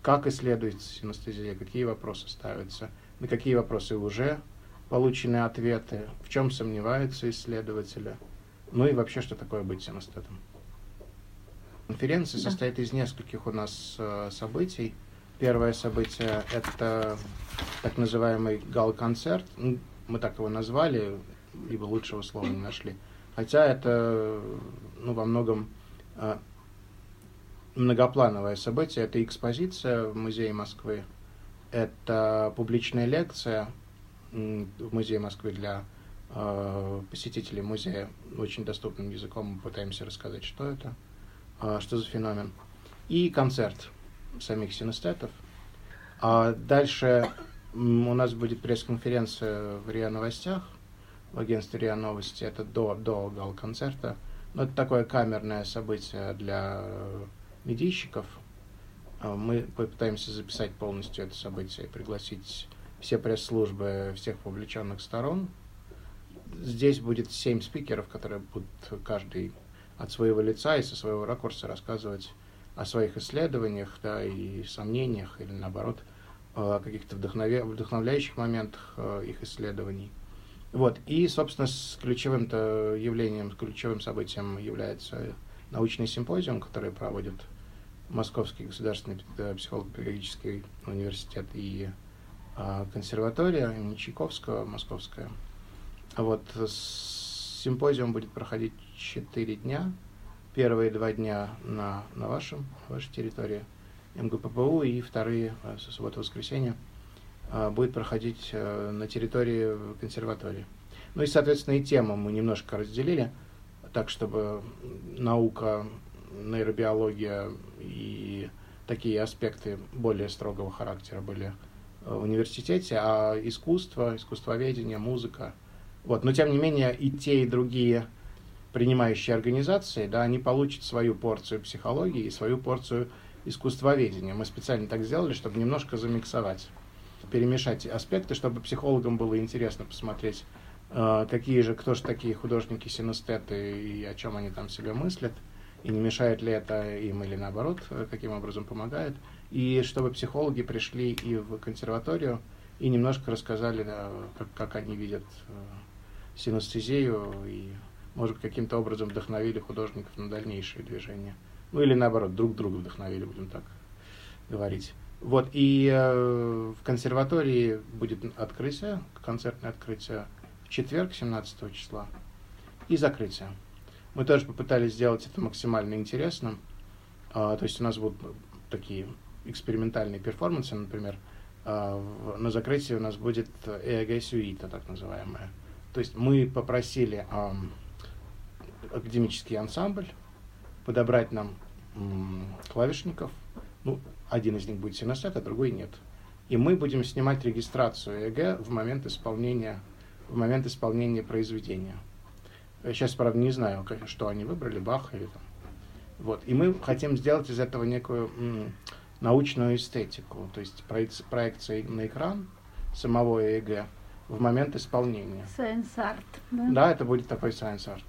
как исследуется синестезия, какие вопросы ставятся, на какие вопросы уже получены ответы, в чем сомневаются исследователи, ну и вообще, что такое быть синестетом. Конференция да. состоит из нескольких у нас э, событий. Первое событие – это так называемый гал-концерт. Мы так его назвали, ибо лучшего слова не нашли. Хотя это ну, во многом э, многоплановое событие. Это экспозиция в Музее Москвы, это публичная лекция в Музее Москвы для э, посетителей музея. Очень доступным языком мы пытаемся рассказать, что это, э, что за феномен. И концерт самих синестетов. А дальше у нас будет пресс-конференция в РИА Новостях, в агентстве РИА Новости. Это до, до гал-концерта. Но это такое камерное событие для медийщиков. А, мы попытаемся записать полностью это событие и пригласить все пресс-службы всех вовлеченных сторон. Здесь будет семь спикеров, которые будут каждый от своего лица и со своего ракурса рассказывать о своих исследованиях, да, и сомнениях, или наоборот, о каких-то вдохновя... вдохновляющих моментах э, их исследований. Вот. И, собственно, с ключевым-то явлением, ключевым событием является научный симпозиум, который проводит Московский государственный психолого-педагогический университет и консерватория имени Чайковского, московская. Вот симпозиум будет проходить 4 дня. Первые два дня на, на вашем, вашей территории МГППУ и вторые, а, со субботы воскресенья, а, будет проходить на территории консерватории. Ну и, соответственно, и тему мы немножко разделили, так, чтобы наука нейробиология и такие аспекты более строгого характера были в университете, а искусство, искусствоведение, музыка. Вот. Но тем не менее и те, и другие принимающие организации, да, они получат свою порцию психологии и свою порцию искусствоведения. Мы специально так сделали, чтобы немножко замиксовать, перемешать аспекты, чтобы психологам было интересно посмотреть, э, какие же, кто же такие художники-синестеты и о чем они там себе мыслят – и не мешает ли это им или наоборот, э, каким образом помогает. И чтобы психологи пришли и в консерваторию и немножко рассказали, да, как, как они видят э, синестезию и, может быть, каким-то образом вдохновили художников на дальнейшие движения. Ну или наоборот, друг друга вдохновили, будем так говорить. Вот, и э, в консерватории будет открытие, концертное открытие в четверг, 17 числа, и закрытие. Мы тоже попытались сделать это максимально интересным. А, то есть у нас будут такие экспериментальные перформансы, например, а, на закрытии у нас будет EAG сюита, так называемая. То есть мы попросили академический ансамбль подобрать нам клавишников. Ну, один из них будет синестет, а другой нет. И мы будем снимать регистрацию ЭГ в момент исполнения, в момент исполнения произведения. Я сейчас, правда, не знаю, что они выбрали, Бах или там. Вот. И мы хотим сделать из этого некую научную эстетику, то есть проекция на экран самого ЕГЭ в момент исполнения. Science art, да? Да, это будет такой science art.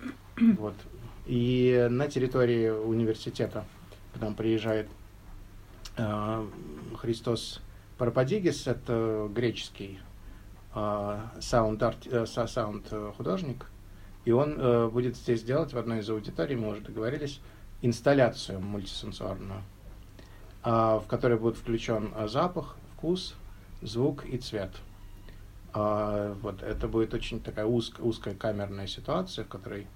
Да. [clears throat] вот. И на территории университета потом приезжает э, Христос Парападигис, это греческий sound, art, sound художник, и он э, будет здесь делать в одной из аудиторий, мы уже договорились, инсталляцию мультисенсорную, э, в которой будет включен э, запах, вкус, звук и цвет. Э, вот это будет очень такая узкая, узкая камерная ситуация, в которой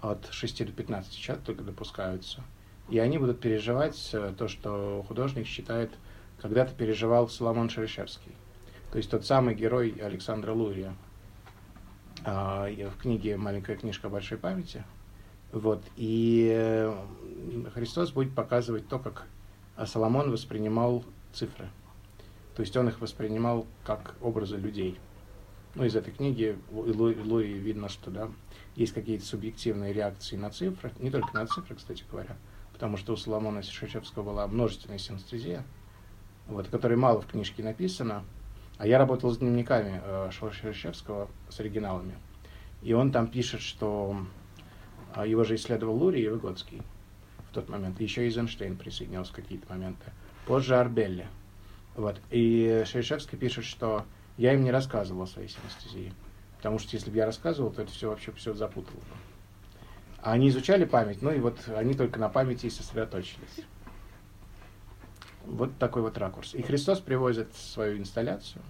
от 6 до 15 человек только допускаются. И они будут переживать э, то, что художник считает, когда-то переживал Соломон Шерешевский. То есть тот самый герой Александра Лурия а, в книге «Маленькая книжка большой памяти». Вот. И э, Христос будет показывать то, как Соломон воспринимал цифры. То есть он их воспринимал как образы людей. Ну, из этой книги Луи видно, что да, есть какие-то субъективные реакции на цифры, не только на цифры, кстати говоря, потому что у Соломона Шишевского была множественная синестезия, вот, которой мало в книжке написано, а я работал с дневниками э, Шершевского, с оригиналами. И он там пишет, что э, его же исследовал Лури и Выгодский в тот момент. Еще Эйзенштейн присоединялся в какие-то моменты. Позже Арбелли. Вот. И Шершевский пишет, что я им не рассказывал о своей синестезии. Потому что если бы я рассказывал, то это все вообще все запутало бы. А они изучали память, ну и вот они только на памяти и сосредоточились. Вот такой вот ракурс. И Христос привозит свою инсталляцию,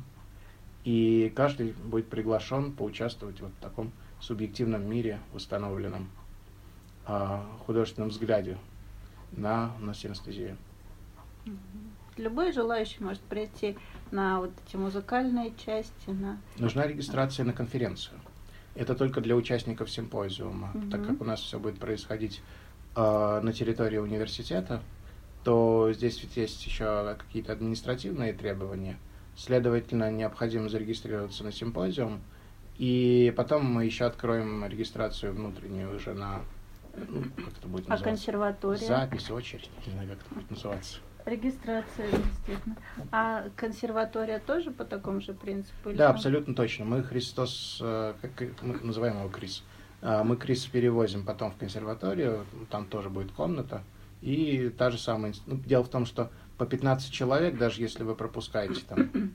и каждый будет приглашен поучаствовать вот в таком субъективном мире, установленном а, художественном взгляде на, на синестезию. Любой желающий может прийти на вот эти музыкальные части. На... Нужна регистрация на конференцию. Это только для участников симпозиума, угу. так как у нас все будет происходить э, на территории университета то здесь ведь есть еще какие-то административные требования. Следовательно, необходимо зарегистрироваться на симпозиум, и потом мы еще откроем регистрацию внутреннюю уже на ну, как это будет а называться? А консерватория? Запись, очередь, не знаю, как это будет называться. Регистрация, действительно. А консерватория тоже по такому же принципу? Да, абсолютно точно. Мы Христос, э, как мы называем его Крис, э, мы Крис перевозим потом в консерваторию, там тоже будет комната, и та же самая... Ну, дело в том, что по 15 человек, даже если вы пропускаете там,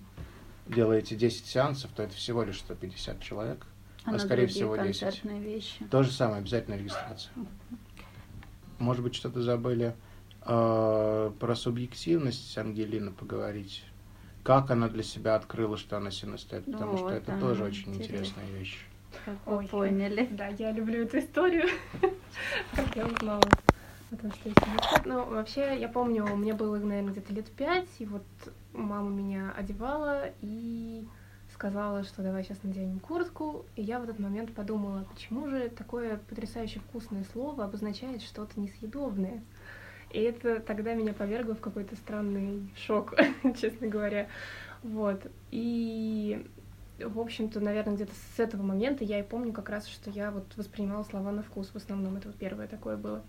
делаете 10 сеансов, то это всего лишь 150 человек, А, а, скорее всего 10. концертные вещи. То же самое, обязательно регистрация. Может быть, что-то забыли э, про субъективность Ангелины поговорить. Как она для себя открыла, что она синестет, потому что Вот, это да, тоже очень интересно. интересная вещь. Как вы Ой. поняли. Да, я люблю эту историю. [laughs] Как я узнала о том, что есть университет. Ну, вообще, я помню, мне было, наверное, где-то лет пять, и вот мама меня одевала и сказала, что давай сейчас наденем куртку. И я в этот момент подумала, почему же такое потрясающе вкусное слово обозначает что-то несъедобное. И это тогда меня повергло в какой-то странный шок, [laughs] честно говоря. Вот. И в общем-то, наверное, где-то с этого момента я и помню как раз, что я вот воспринимала слова на вкус в основном. Это вот первое такое было.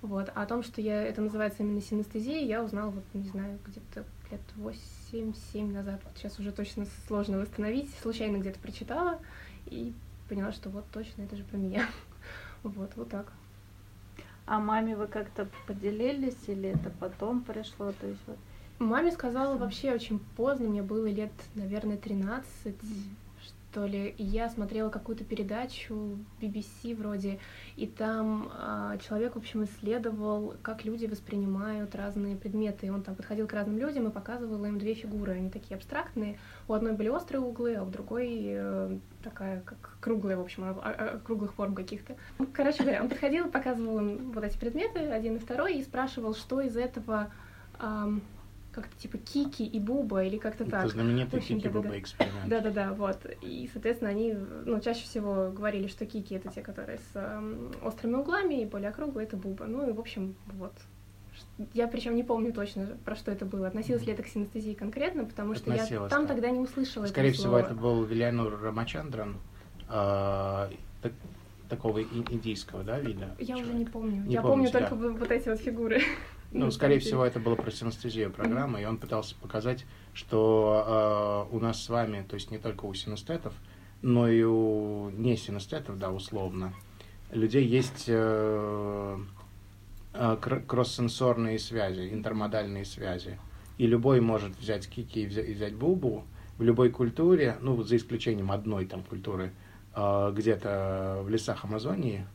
Вот. А о том, что я, это называется именно синестезией, я узнала, вот, не знаю, где-то лет 8-7 назад. Сейчас уже точно сложно восстановить. Случайно где-то прочитала и поняла, что вот точно это же про меня. [laughs] Вот, вот так. А маме вы как-то поделились или это потом пришло? То есть вот Маме сказала вообще очень поздно, мне было лет, наверное, 13, что ли, и я смотрела какую-то передачу BBC вроде, и там а, человек, в общем, исследовал, как люди воспринимают разные предметы, и он там подходил к разным людям и показывал им две фигуры, они такие абстрактные, у одной были острые углы, а у другой э, такая, как круглая, в общем, а- а- круглых форм каких-то. Короче говоря, он подходил, показывал им вот эти предметы, один и второй, и спрашивал, что из этого ам, как-то типа Кики и Буба или как-то Это так. знаменитый В общем, Кики. Буба эксперимент. Да-да-да, вот. И, соответственно, они, ну, чаще всего говорили, что кики это те, которые с эм, острыми углами, и более округлые это буба. Ну и, в общем, вот. Я причем не помню точно, про что это было. Относилось ли это к синестезии конкретно, потому что я там да. тогда не услышала Скорее этого всего, слова. это был Вильянур Рамачандран, а, так- такого индийского, да, вида? Я уже человека. не помню. Не я помню только да. вот вот эти вот фигуры. Ну, скорее всего, это было про синестезию программы, и он пытался показать, что э, у нас с вами, то есть не только у синестетов, но и у не синестетов, да, условно, людей есть э, э, кр- кросс-сенсорные связи, интермодальные связи. И любой может взять кики и взя- и взять бубу в любой культуре, ну, за исключением одной там культуры, э, где-то в лесах Амазонии,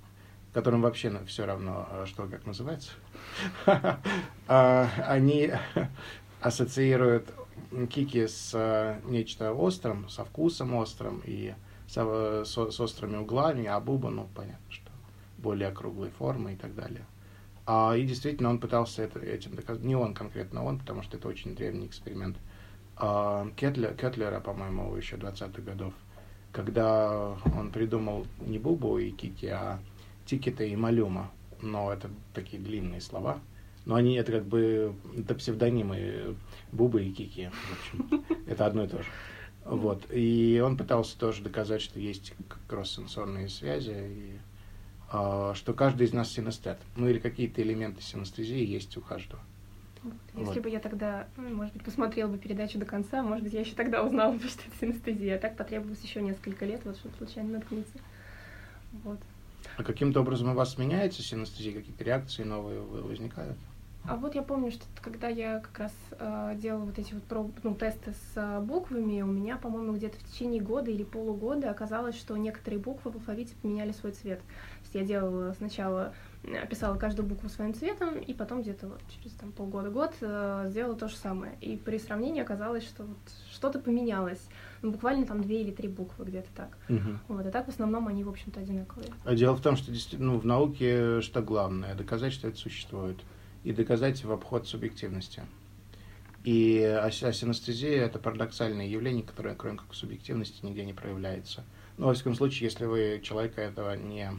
которым вообще все равно, э, что как называется, [laughs] а, они [laughs] ассоциируют кики с э, нечто острым, со вкусом острым и с острыми углами, а буба, ну, понятно, что более округлой формы и так далее. А, и действительно, он пытался это, этим доказать. Не он конкретно, он, потому что это очень древний эксперимент. А, Кетлер, Кетлера, по-моему, еще 20-х годов, когда он придумал не Бубу и Кики, а Тикета и Малюма. Но это такие длинные слова. Но они, это как бы, это псевдонимы Бубы и Кики, в общем. [laughs] Это одно и то же. Вот. И он пытался тоже доказать, что есть кросс-сенсорные связи, и а, что каждый из нас синестет. Ну или какие-то элементы синестезии есть у каждого. Если Вот. бы я тогда, ну, может быть, посмотрела бы передачу до конца, может быть, я еще тогда узнала бы, [laughs] что это синестезия. А так потребовалось еще несколько лет, вот чтобы случайно наткнуться. Вот. А каким-то образом у вас меняется синестезия, какие-то реакции новые вы- возникают? А вот я помню, что когда я как раз э, делала вот эти вот проб, ну, тесты с э, буквами, у меня, по-моему, где-то в течение года или полугода оказалось, что некоторые буквы в алфавите поменяли свой цвет. То есть я делала сначала, э, писала каждую букву своим цветом, и потом где-то вот через там, полгода-год э, сделала то же самое. И при сравнении оказалось, что вот что-то поменялось. Ну, буквально там две или три буквы где-то так. Вот, а так в основном они, в общем-то, одинаковые. А Дело в том, что ну, в науке что главное? Доказать, что это существует. И доказать в обход субъективности. И ас- асинестезия – это парадоксальное явление, которое, кроме как субъективности, нигде не проявляется. Ну, во всяком случае, если вы человека этого не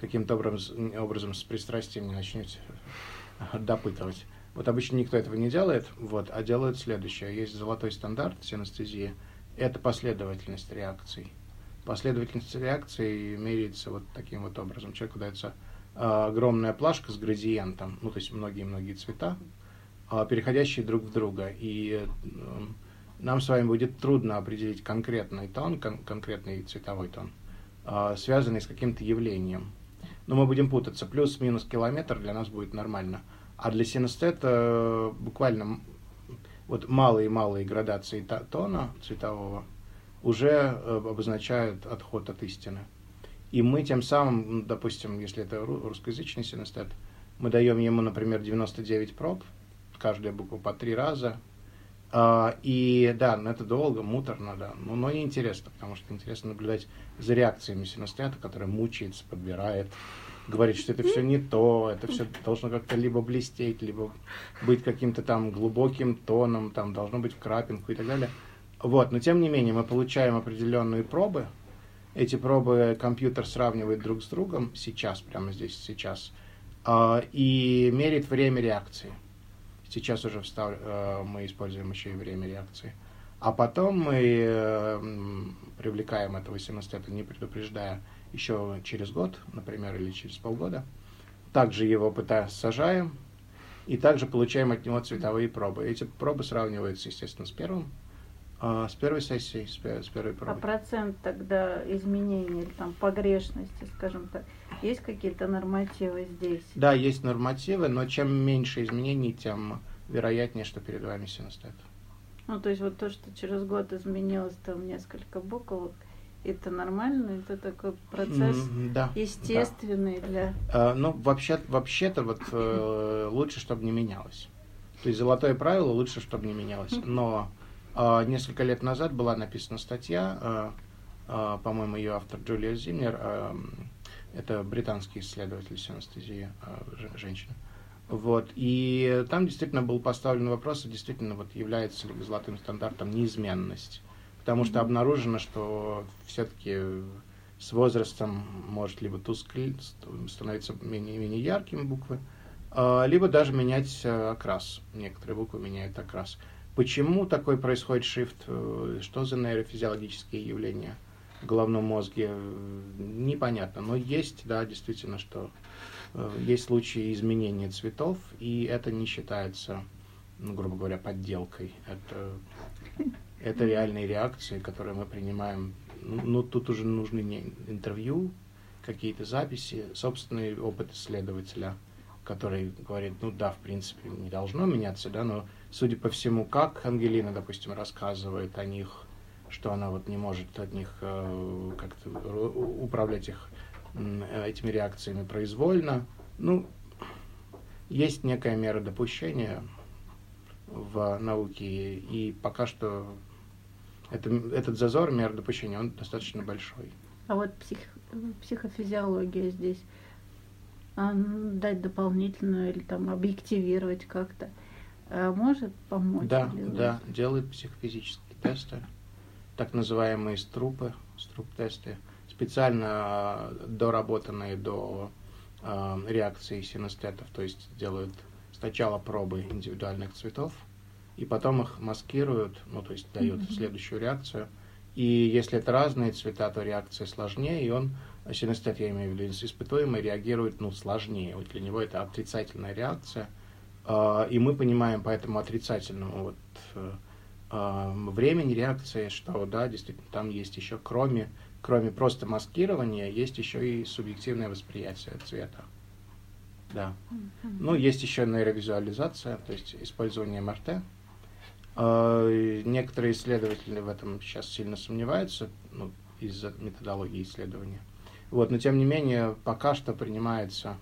каким-то образом, образом с пристрастием не начнете допытывать. Вот обычно никто этого не делает, вот, а делают следующее. Есть золотой стандарт синестезии – это последовательность реакций. Последовательность реакций меряется вот таким вот образом. Человеку дается а, огромная плашка с градиентом, ну, то есть многие-многие цвета, а, переходящие друг в друга. И м, нам с вами будет трудно определить конкретный тон, кон- конкретный цветовой тон, а, связанный с каким-то явлением. Но мы будем путаться. Плюс-минус километр для нас будет нормально. А для синестета буквально м- вот малые-малые градации тона цветового уже э, обозначают отход от истины. И мы тем самым, допустим, если это русскоязычный синестет, мы даем ему, например, 99 проб, каждая буква по три раза. А, и да, это долго, муторно, да, но, но неинтересно, потому что интересно наблюдать за реакциями синестета, который мучается, подбирает, говорит, что это все не то, это все должно как-то либо блестеть, либо быть каким-то там глубоким тоном, там должно быть крапинку и так далее. Вот, но тем не менее мы получаем определенные пробы. Эти пробы компьютер сравнивает друг с другом сейчас, прямо здесь, сейчас, э, и меряет время реакции. Сейчас уже встав, э, мы используем еще и время реакции. А потом мы э, привлекаем этого синестета, не предупреждая, еще через год, например, или через полгода. Также его пытаясь сажаем, и также получаем от него цветовые пробы. Эти пробы сравниваются, естественно, с первым, а, с первой сессии, с, с первой пробы. А процент тогда изменений или там погрешности, скажем так, есть какие-то нормативы здесь? Да, есть нормативы, но чем меньше изменений, тем вероятнее, что перед вами синестет. Ну, то есть вот то, что через год изменилось там несколько букв, это нормально, это такой процесс mm, да, естественный да. для. А, ну, вообще, вообще-то вот э, лучше, чтобы не менялось. То есть золотое правило лучше, чтобы не менялось. Но э, несколько лет назад была написана статья, э, э, по-моему, ее автор Джулия Зимнер, э, это британский исследователь синестезии, э, женщина. Вот. И там действительно был поставлен вопрос, действительно вот является ли золотым стандартом неизменность потому что обнаружено, что все-таки с возрастом может либо тусклить, становиться менее, менее яркими буквы, а, либо даже менять э, окрас. Некоторые буквы меняют окрас. Почему такой происходит шифт? Э, что за нейрофизиологические явления в головном мозге? Непонятно. Но есть, да, действительно, что э, есть случаи изменения цветов, и это не считается, ну, грубо говоря, подделкой. Это это реальные реакции, которые мы принимаем. Ну, ну, тут уже нужны не интервью, какие-то записи, собственный опыт исследователя, который говорит, ну да, в принципе, не должно меняться, да, но судя по всему, как Ангелина, допустим, рассказывает о них, что она вот не может от них э, как-то управлять их этими реакциями произвольно, ну, есть некая мера допущения в науке, и пока что это, этот зазор, мер допущения, он достаточно большой. А вот псих, психофизиология здесь а, дать дополнительную или там объективировать как-то а может помочь? Да, да, делают психофизические тесты, так называемые струпы, струп-тесты, специально а, доработанные до э, реакции синестетов, то есть делают сначала пробы индивидуальных цветов, и потом их маскируют, ну, то есть дают mm-hmm. следующую реакцию. И если это разные цвета, то реакция сложнее, и он, синестет, я имею в виду, испытуемый, реагирует, ну, сложнее. Вот для него это отрицательная реакция. Uh, и мы понимаем по этому отрицательному вот, uh, времени реакции, что, да, действительно, там есть еще, кроме, кроме просто маскирования, есть еще и субъективное восприятие цвета. Да. Ну, есть еще нейровизуализация, то есть использование МРТ, а, некоторые исследователи в этом сейчас сильно сомневаются ну, из-за методологии исследования. Вот, но тем не менее, пока что принимается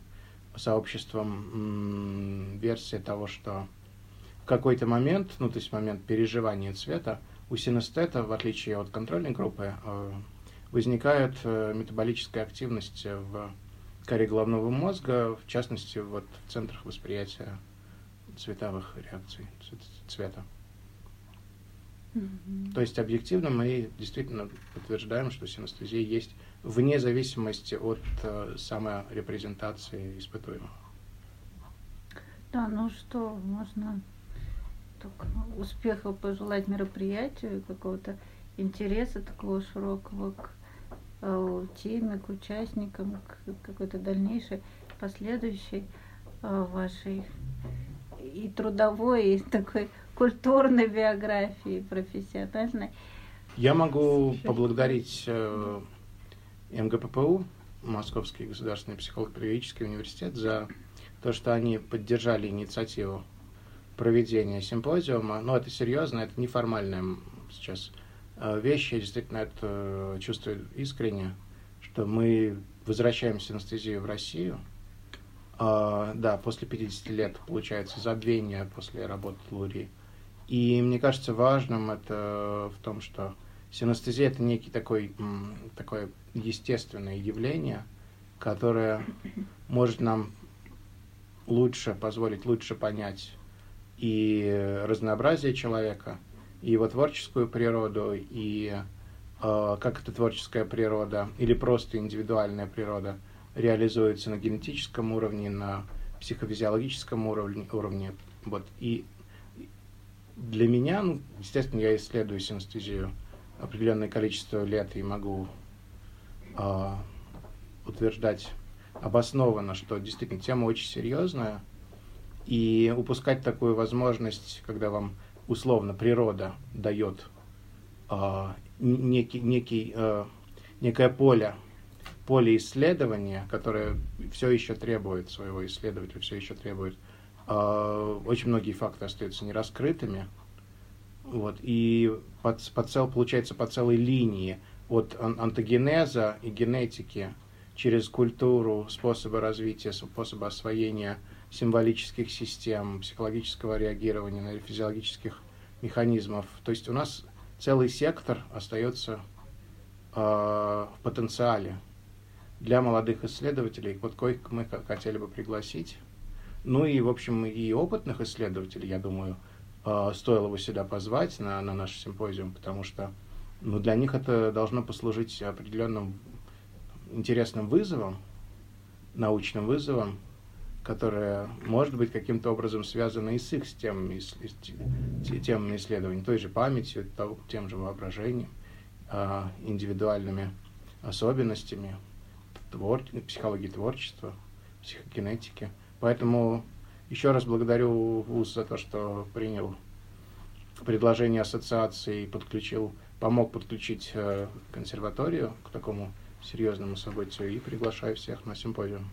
сообществом версия того, что в какой-то момент, ну то есть момент переживания цвета, у синестета, в отличие от контрольной группы, э, возникает э, метаболическая активность в коре головного мозга, в частности, вот в центрах восприятия цветовых реакций цвета. То есть объективно мы действительно подтверждаем, что синестезия есть вне зависимости от э, саморепрезентации испытуемого. Да, ну что, можно только успехов пожелать мероприятию, какого-то интереса такого широкого к теме, к участникам, к какой-то дальнейшей, последующей э, вашей и трудовой, и такой культурной биографии, профессиональной. Я могу поблагодарить э, МГППУ, Московский государственный психолого-педагогический университет, за то, что они поддержали инициативу проведения симпозиума. Но это серьезно, это неформальная сейчас э, вещь. Я действительно это э, чувствую искренне, что мы возвращаем синестезию в Россию. А, да, после 50 лет, получается, забвение после работы Лури. И мне кажется важным это в том, что синестезия это некий такой, такое естественное явление, которое может нам лучше позволить лучше понять и разнообразие человека, и его творческую природу, и э, как эта творческая природа или просто индивидуальная природа реализуется на генетическом уровне, на психофизиологическом уровне. уровне. Вот. И для меня, ну, естественно, я исследую синестезию определенное количество лет и могу э, утверждать обоснованно, что действительно тема очень серьезная, и упускать такую возможность, когда вам условно природа дает э, некий, некий, э, некое поле, поле исследования, которое все еще требует своего исследователя, все еще требует. Э, очень многие факты остаются нераскрытыми. Вот, и по, по цел, получается по целой линии от антогенеза и генетики через культуру, способы развития, способы освоения символических систем, психологического реагирования, физиологических механизмов. То есть у нас целый сектор остается э, в потенциале для молодых исследователей, вот коих мы хотели бы пригласить. Ну и, в общем, и опытных исследователей, я думаю, э, стоило бы сюда позвать на, на наш симпозиум, потому что ну, для них это должно послужить определенным интересным вызовом, научным вызовом, которое может быть каким-то образом связано и с их темами, с, темами исследований, той же памятью, тем же воображением, а, индивидуальными особенностями твор, психологии творчества, психогенетики. Поэтому еще раз благодарю ВУЗ за то, что принял предложение ассоциации и подключил, помог подключить э, консерваторию к такому серьезному событию и приглашаю всех на симпозиум.